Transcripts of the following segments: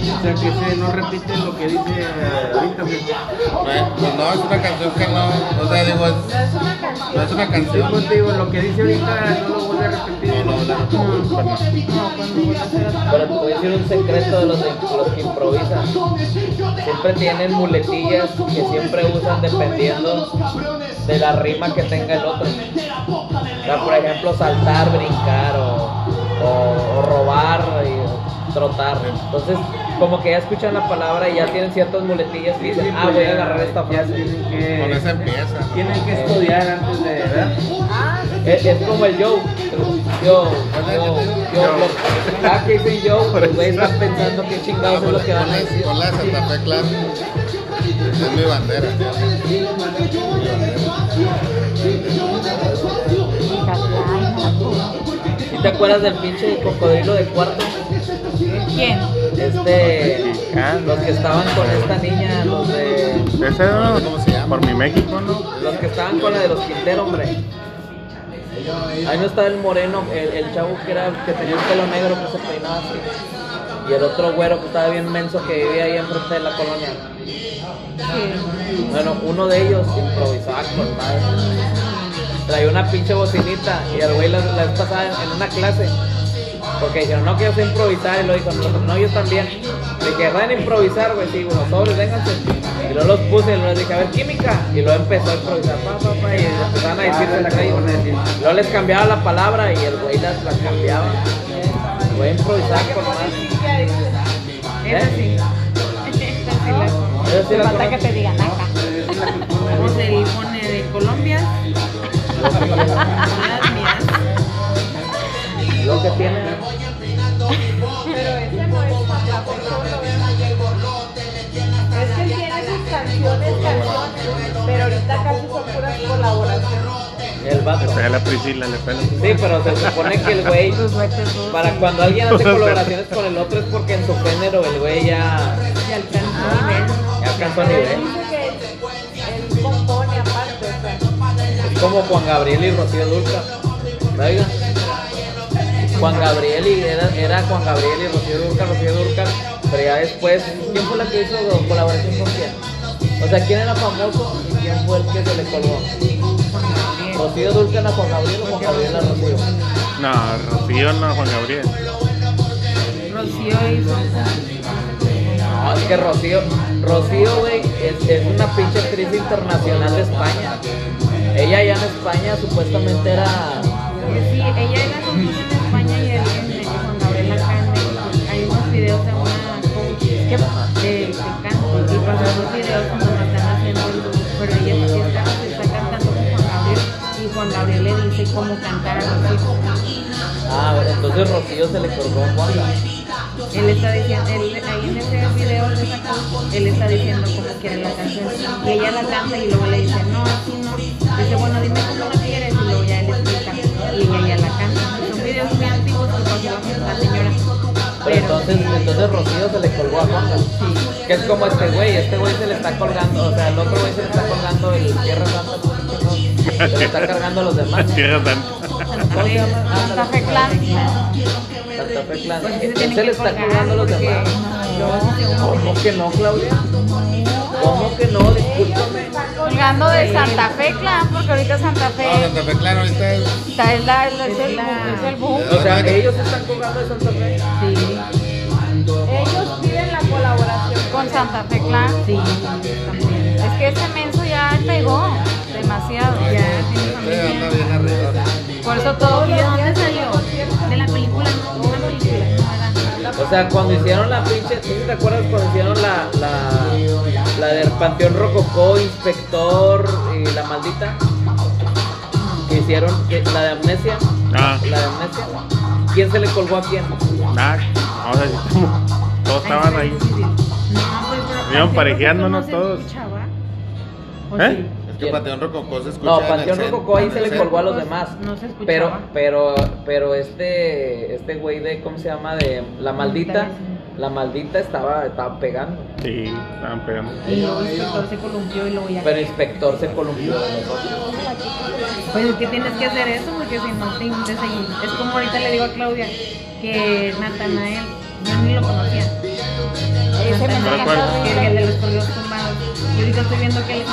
O sea que ese no repite lo que dice eh, ahorita. güey. Bueno, Pues no, es una canción que no, o sea, digo, es, no es una canción. pues digo, lo que dice ahorita no lo vuelve a repetir. No, no, no, pues no. Pero te voy a decir un secreto de los, de- los que improvisan. Siempre tienen muletillas que siempre usan dependiendo de la rima que tenga el otro. O sea, por ejemplo, saltar, brincar o, o- o robar y trotar. Entonces, como que ya escuchan la palabra y ya tienen ciertas muletillas que dicen, ah, voy a agarrar esta frase. tienen que, Con esa empieza. tienen que estudiar antes de, ¿verdad? Es, es como el. Yo, yo, yo, lo- cada que dicen yo, los güeyes están pensando qué chingados es lo que van a decir. con la Santa Fe, claro. Es mi bandera. ¿Sí te acuerdas del pinche cocodrilo de cuarto? ¿Quién? Este, los que estaban con esta niña, los de, Ese no, ¿Cómo se llama? por mi México, ¿no? los que estaban con la de los Quintero, hombre. Ahí no estaba el moreno, el, el chavo que era, que tenía el pelo negro que se peinaba así. Y el otro güero que estaba bien menso que vivía ahí enfrente de la colonia. Bueno, uno de ellos improvisaba con madre. Traía una pinche bocinita y el güey la, la vez pasada en, en una clase. Porque dijeron, no, que yo sé improvisar. Y lo dijo, no, no, yo también. Le dije, van a improvisar, güey. Sí, unos sobres, vénganse. Y luego los puse y luego les dije, a ver, química. Y luego empezó a improvisar, pa, pa, pa. Y empezaban a decirse la calle. Luego les cambiaba la palabra y el güey las, las cambiaba. El güey improvisaba con más. Esa sí. Esa sí falta que te digan acá. ¿Cómo se pone de Colombia? Lo que tiene. Pero ese no es Santa Fe solo. Es que él tiene sus canciones, canciones, pero ahorita casi son puras colaboraciones. El vato. Esa es la Priscila, le pela. Sí, pero se supone que el güey, para cuando alguien hace colaboraciones con el otro es porque en su género el güey ya, Se alcanzó nivel. ya alcanzó nivel. dice que él compone aparte, o sea. Es como Juan Gabriel y Rocío Dulca. Oiga. Juan Gabriel y era, era Juan Gabriel y Rocío Dulca, Rocío Dulca, pero ya después, ¿quién fue la que hizo colaboración con quién? O sea, ¿quién era famoso y quién fue el que se le colgó? ¿Rocío Dulca a Juan Gabriel o Juan Gabriel a Rocío? No, Rocío no, Juan Gabriel. Rocío hizo. No, es que Rocío, Rocío, güey, es, es una pinche actriz internacional de España. Ella allá en España supuestamente era. Sí, ella era que, canto y pues esos videos cuando me están haciendo pero ella sí está, se está cantando con Juan Gabriel y Juan Gabriel le dice cómo cantar a Rocío. Ah, bueno, entonces Rocío se le colgó a Juan. Él está diciendo, él, ahí en ese video de esa coach, él está diciendo cómo quiere la canción y ella la canta y luego le dice, no, así no. Dice, bueno, dime cómo la quieres y luego ya él explica y ella ya la canta. Son videos muy antiguos que pasó la señora. Pero entonces, entonces Rocío se le colgó a Juan. Que es como este güey, este güey se le está colgando, o sea, el otro güey se le está colgando el Tierra Santa, ¿no? se le está cargando a los demás. Tierra Santa. ¿Cómo se llama? Santa Fe Clan. Santa Fe Clan. Sí se le que está colgando a los demás. sí. ¿Cómo que no, Claudia? ¿Cómo que no? Discúlpame. Colgando de Santa Fe Clan, porque ahorita Santa No, Fe Santa Fe, claro, ahorita es. está es, la, es, el, es el boom. O sea, ellos están colgando de Santa Fe. Ellos piden la colaboración. Con Santa Fe Clan. Sí. Es que ese menso ya pegó demasiado. Ya Este anda eso todo ¿Y de dónde salió? De la película, no, una película, no era. O sea, cuando hicieron la pinche, ¿tú te acuerdas cuando hicieron la, la, la del Panteón Rococó, Inspector y la maldita? Que hicieron que- la de Amnesia, Ah, la de Amnesia. ¿Quién se le colgó a quién? nada. O sea, todos estaban ahí. Pues, Iban se todos. escuchaba. ¿O ¿Eh? Que Panteón Rococó se escucha. No, Panteón Rococó ahí se le colgó a los demás. No se escuchaba. Pero, pero, pero este, este güey de, ¿cómo se llama? De La Maldita. La maldita estaba, estaba pegando. Sí, estaban pegando. Y el inspector se columpió y luego ya. Pero el inspector se columpió. Pues es que tienes que hacer eso porque si no te invites ahí. Es como ahorita le digo a Claudia que Natanael, yo ni lo conocía. Ese me el de los correos tumbados. Y ahorita estoy viendo que él es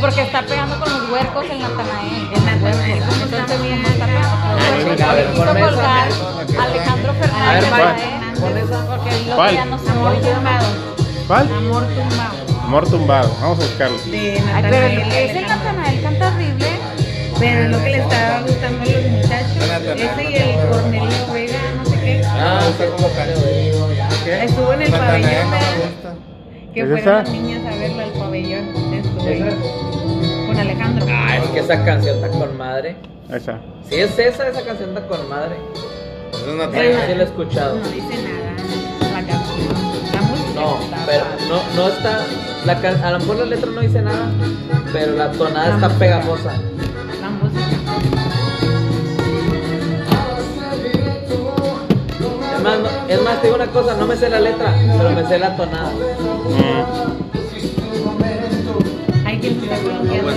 Porque está pegando con los huercos el Natanael. El Natanael, ¿cómo está Entonces, bien? está pegando con los Ah, huercos, quiso Alejandro Fernández. Porque el otro ¿Cuál? ya no se Amor tumbado. ¿Cuál? Amor tumbado. Amor tumbado. Vamos a buscarlo. Pero ese. Natanael canta horrible. Pero es lo que le estaba gustando a los muchachos. Ese y el Cornelio Vega, no sé qué. Ah, está como. Estuvo en el pabellón. Que ¿Es fueron las niñas a verla al pabellón. Con Alejandro. Ah, es que esa canción está con madre. Esa. Si es esa, esa canción está con madre. Es Sí, una sí la he escuchado. No dice nada la canción. La música No, pero no, no está. La, can- a lo mejor la letra no dice nada, pero la tonada está pegajosa. La música. Es más, no- es más, te digo una cosa, no me sé la letra, pero me sé la tonada. Mm.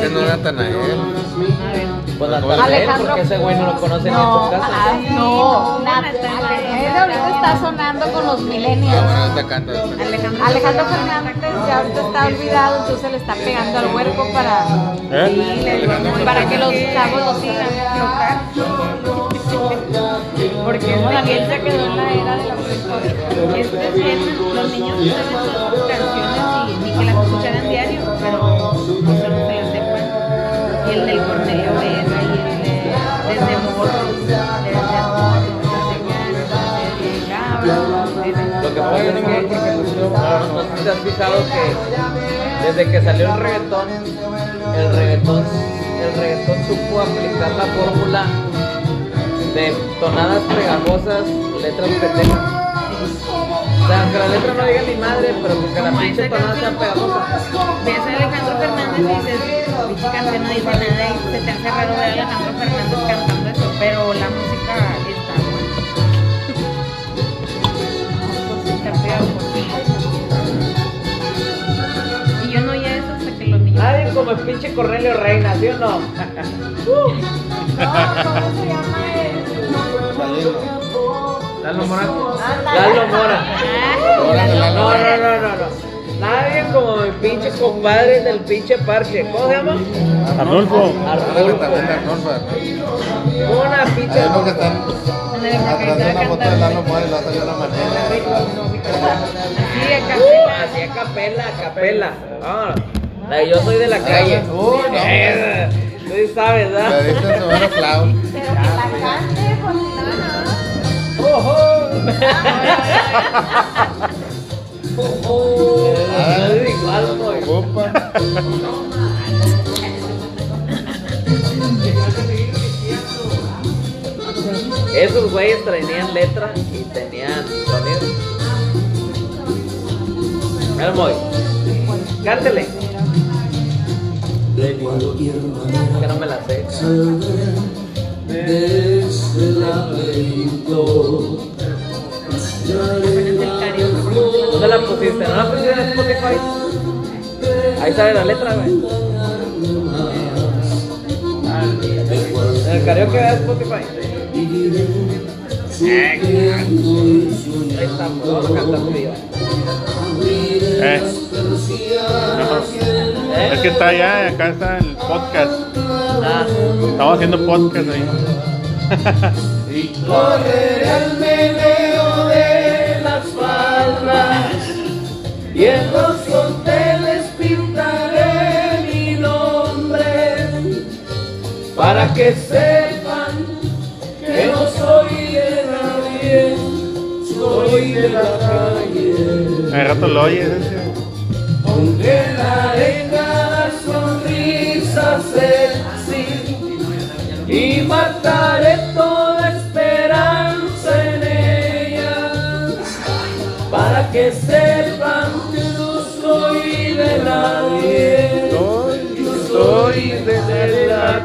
Ese no era Natanael. Pues. Natanael, Alejandro- porque ese güey no lo conoce ni en No, su casa. ah, no, Natanael. él ahorita está sonando con los Ah, millennials. bueno, ahorita canta. Alejandro, Alejandro Fernández ya ahorita está olvidado, entonces le está pegando al huerco para, ¿Eh? para que los chavos lo sigan. Porque es Daniel se quedó en la era de la prehistoria. Es que sí, los niños no saben sus canciones y Lo que te has fijado que desde que salió el reggaetón, el reggaetón, el reggaetón supo aplicar la fórmula de tonadas pegajosas, letras pendejas. O sea, que la letra no diga ni madre, pero que la pinche tonada sea pegajosa. Ves a Alejandro Fernández y dices, dicha canción no dice nada y se te hace raro ver a Alejandro Fernández como el pinche Cornelio Reina, ¿sí o no? ¿Cómo se llama Lalo Mora. Lalo Mora. No, no, no, no, no. Nadie como mi pinche compadre del pinche parche. ¿Cómo se llama? Arnulfo. Arnulfo. Una pinche. Hay uno que están Ándale, porque atrás de estaba una foto de cantando. Lalo Mora y la otra de la manera. Así, a capela. Así a capela, a capela. Vámonos. La yo soy de la calle. Uy, no. Tú sí sabes, ¿verdad? Pero que la cante, pues No es igual. Esos güeyes tenían letra y tenían sonido. Mira, Moy. Cántele. Que no me la sé. ¿Dónde la pusiste? ¿No la pusiste en Spotify? Ahí sale la letra, güey. En el karaoke de Spotify. Ahí está, vamos a cantar yo. Eh. No. ¿Eh? Es que está allá, acá está el podcast. Ah, Estamos haciendo podcast ahí. correré al meneo de las faldas y en los hoteles pintaré mi nombre para que sepan que no soy de nadie, soy de la calle. Al rato lo oyes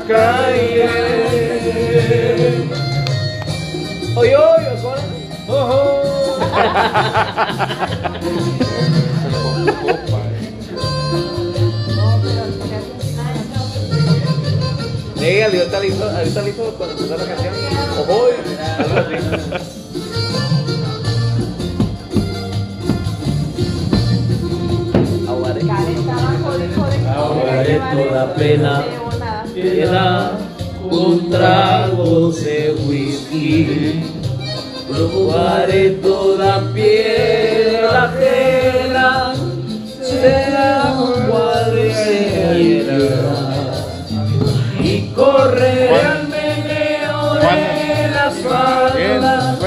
calle. Oye, oye, ojo. Sí, ahorita le hizo, ahorita hizo cuando empezó la canción. Ojo, algo así. Jode, toda pena queda un trago de whisky. Probaré toda piedra ajena, será cuadrera y correré al meneo de las faldas.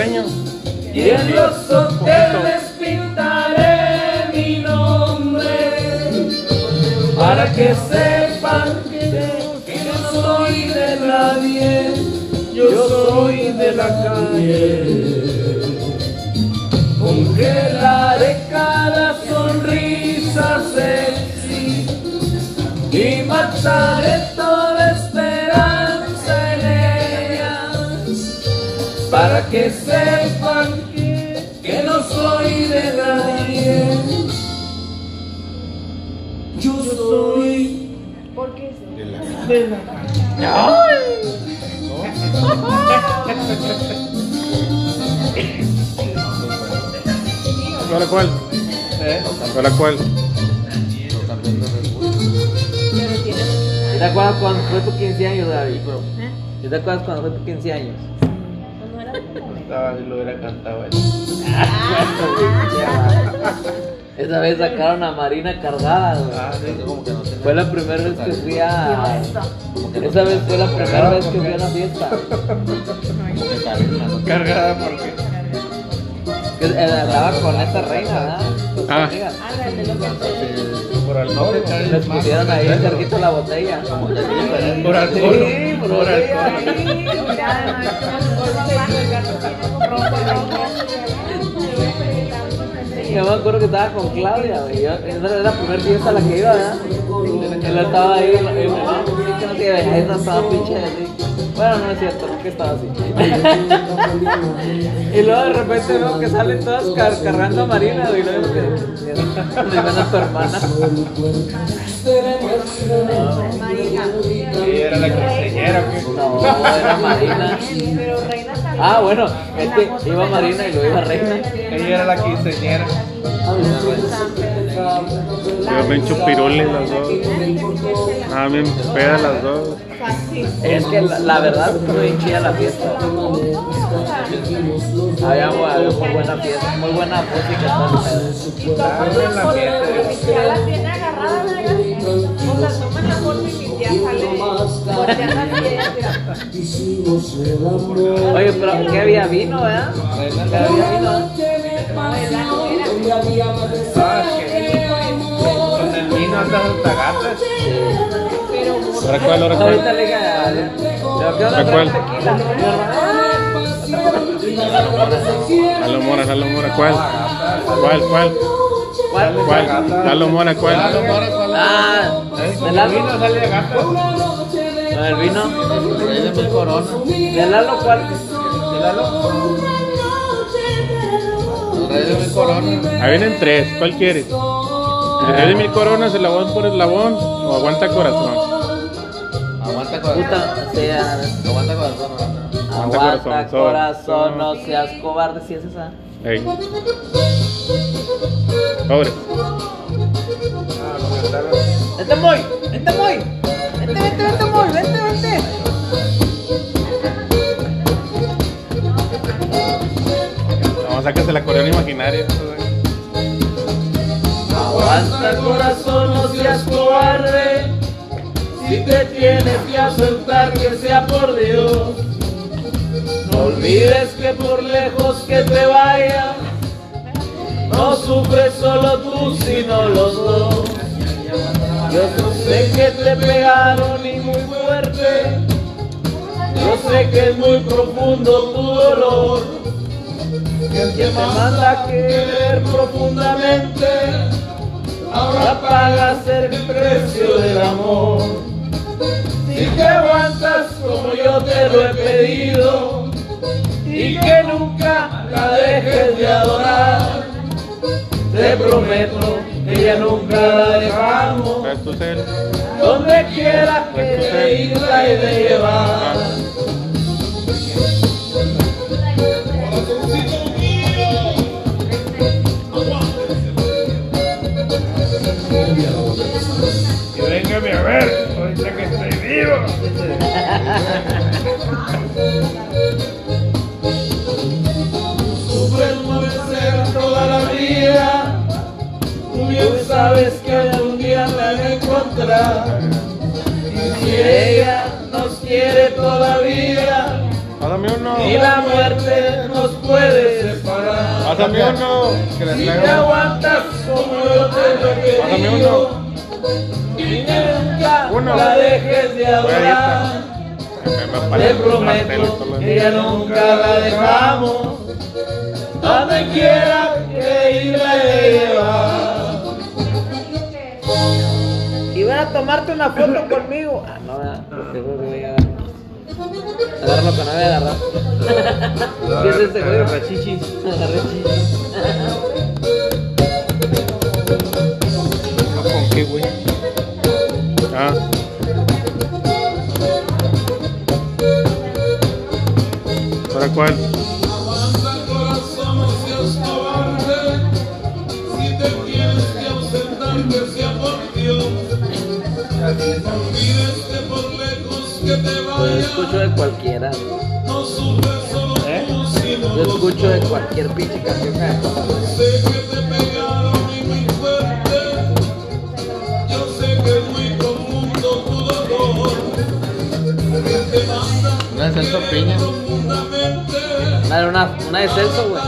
Y en los hoteles pintaré mi nombre para que sepan nadie, yo soy de la calle. Congelaré cada sonrisa sexy y mataré toda esperanza en ellas para que sepan que, no soy de nadie. Yo soy ¿Por qué? de la ¿Ahora cuál? ¿Ahora cuál? ¿Y ¿Te acuerdas cuando fue tu 15 años, David? ¿Y ¿Te acuerdas cuando fue tu 15 años? Estaba si lo hubiera cantado él. Esa vez sacaron a Marina cargada, güey. Ah, sí, como que no. Fue la primera vez que fui a. Esa vez fue la primera vez que fui a una fiesta. Cargada porque. Que eh, andaba con esta reina, ¿verdad? Ah. Por alcohol. Les pusieron ahí cerquito la botella. Por alcohol. Por Por Yo me acuerdo que estaba con Claudia, güey. Esa era la primera fiesta a la que iba, ¿verdad? Él estaba ahí, en- sí, que no tiene estaba pinche así. Bueno, no es cierto, que estaba así. y luego de repente veo que salen todas car- cargando a Marina, güey. Y luego que le ven a tu hermana. Y era la quinceañera, ¿o qué? No, era Marina. Ah, bueno, es que iba Marina y luego iba Reina. Ella era la quinceañera. Yo bien chupirules las dos. Ah, bien pedas las dos. Es que la, la verdad fue bien chida la fiesta. Había, había muy buena fiesta, muy buena música. todo el pedo. la tiene agarrada. O sea, toman la foto y mi tía sale Oye, pero ¿qué había vino, verdad? ¿Qué había vino? Ah, que con el vino andas hasta gatas. ¿Ahora cuál? ¿Ahora Ahorita cuál? le dije, a- le digo, ¿qué onda? ¿A cuál? Tequila. Lalo Mora, Lalo Mora, ¿cuál? ¿Cuál, cuál? ¿Cuál? ¿Cuál? Lalo Mora, ¿cuál? Ah, ¿de El Lalo? vino sale de gatas. No, el vino. Rey de mil coronas. ¿De Lalo cuál? ¿De Lalo? Rey de mil coronas. Ahí vienen tres, ¿cuál quieres? ¿El rey de mil coronas, eslabón por eslabón o aguanta corazón? Aguanta corazón. Puta, sea. Aguanta corazón. Aguanta corazón, corazón, no seas cobarde si es esa. Ey. Sobre. Vente muy, vente muy. Vente, vente, vente muy, vente, vente. Vamos a sacarse la corona imaginaria. Aguanta corazón, no seas cobarde. Si te tienes que aceptar que sea por Dios. No olvides que por lejos que te vayas, no sufres solo tú, sino los dos. Yo sé que te pegaron y muy fuerte. Yo sé que es muy profundo tu dolor. Que te manda a querer profundamente ahora pagas el precio del amor. Si te aguantas como yo te lo he pedido y que nunca la dejes de adorar, te prometo gloria nunca la dejamos. Tu ser. Donde quiera que de ir la he de llevar. Que venga a ver, ahorita que estoy vivo. ni la muerte nos puede separar. Pásame uno. Si te aguantas como yo te lo Pásame uno. y nunca Uno. la dejes de adorar. Te prometo que ya nunca la dejamos. Donde quiera que ir la he de llevar. Iban a tomarte una foto conmigo. Ah, no, voy a agarrar. Agarra lo que no a agarrar. ¿Qué es este güey? Agarré chichis. Chichis. ¿Con qué, güey? Ah. ¿Para cuál? Escucho de cualquiera. ¿Eh? Yo escucho de cualquier pinche canción. Una de Celso Piña. Dale una, una de Celso, güey.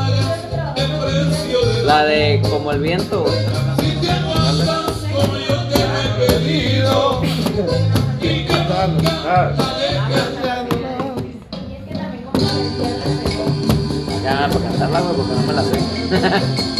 La de Como el viento, güey. Ya, güey, porque no me la sé.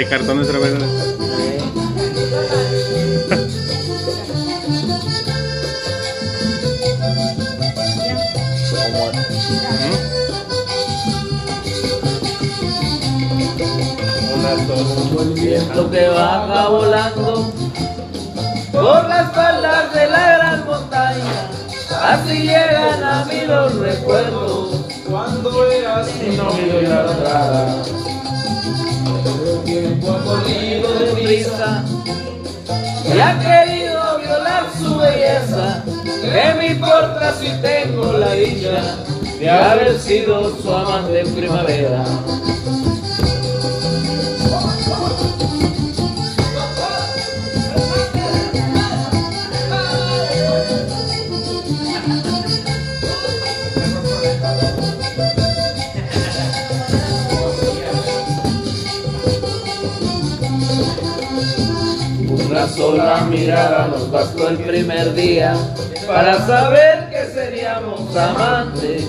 de cartón de cerveza. viento que baja volando por las faldas de la gran montaña. Así llegan a mí los recuerdos cuando eras mi novio y la corrido de prisa y ha querido violar su belleza. ¿Qué me importa si tengo la dicha de haber sido su amante primavera? Una sola mirada nos bastó el primer día para saber que seríamos amantes.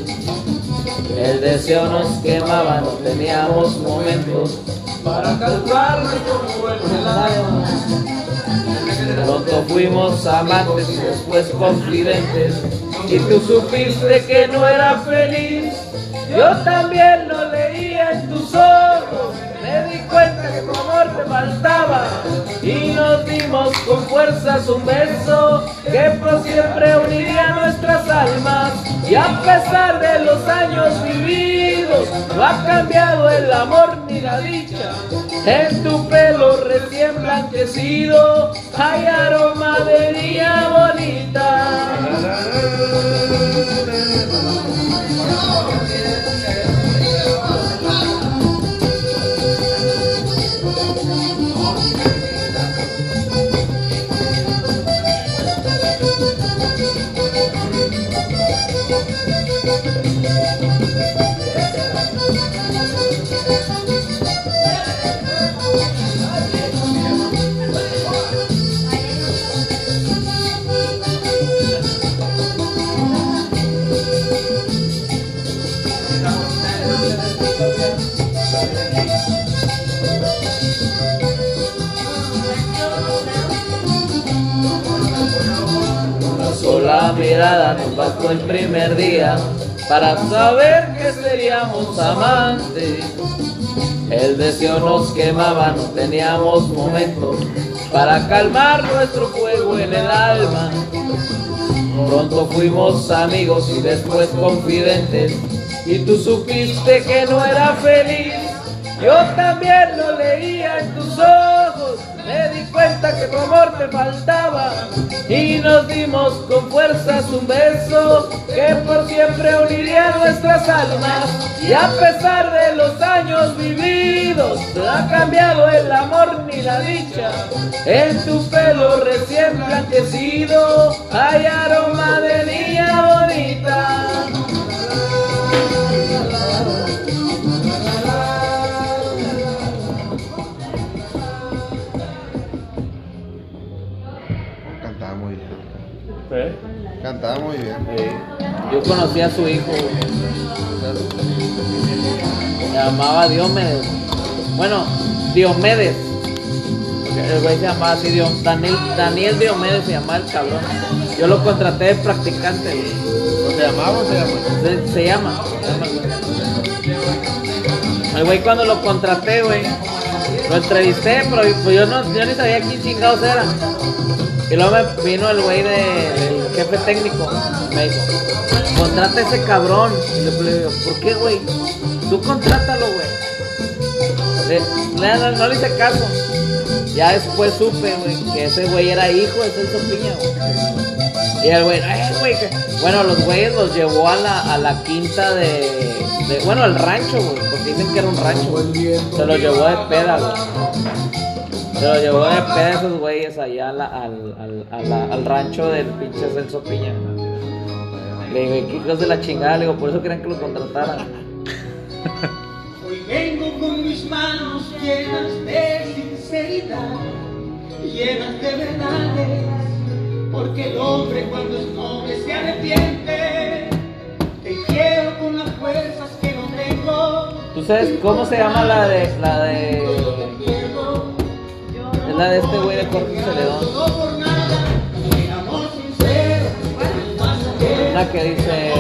El deseo nos quemaba, no teníamos momentos para calmarnos como el helado. Pronto fuimos amantes y después confidentes. Y tú supiste que no era feliz. Yo también lo leía en tus ojos. Cuenta que tu amor te faltaba. Y nos dimos con fuerzas un beso que por siempre uniría nuestras almas. Y a pesar de los años vividos, no ha cambiado el amor ni la dicha. En tu pelo recién blanquecido hay nos bastó el primer día para saber que seríamos amantes. El deseo nos quemaba, no teníamos momentos para calmar nuestro fuego en el alma. Pronto fuimos amigos y después confidentes. Y tú supiste que no era feliz. Yo también lo leía en tus ojos. Me di cuenta que tu amor te faltaba. Y nos dimos con fuerzas un beso que por siempre uniría nuestras almas. Y a pesar de los años vividos, no ha cambiado el amor ni la dicha. En tu pelo recién blanquecido hay aroma de niña bonita. Cantaba muy bien. Yo conocí a su hijo. Se llamaba Diomedes. Bueno, Diomedes. El güey se llamaba así, Dio- Daniel, Daniel Diomedes se llamaba el cabrón. Yo lo contraté de practicante, güey. ¿No se llamaba o se llama? Se, se llama. el güey. Cuando lo contraté, güey, lo entrevisté, pero pues yo, no, yo ni sabía quién chingados era. Y luego me vino el güey de- jefe técnico. Me dijo, contrata a ese cabrón. Y le le digo, ¿por qué, güey? Tú contrátalo, güey. No, no le hice caso. Ya después supe, güey, que ese güey era hijo de Celso Piña, güey. Y el güey, "Ay, güey, que-". bueno, los güeyes los llevó a la, a la quinta de, de- bueno, al rancho, güey, porque dicen que era un rancho. Se lo llevó de peda, güey. Se lo llevó de peda esos güeyes allá a la- al, al, a la- al rancho del pinche Celso Piña. Le digo, ¿qué hijos de la chingada? Le digo, por eso querían que lo contrataran. Hoy vengo con mis manos llenas de sinceridad, llenas de verdades, porque el hombre cuando es noble se arrepiente. Te quiero con las fuerzas que no tengo, ¿Tú sabes cómo se llama la de, la de, la de este güey de Jorge Celedón? Una que dice,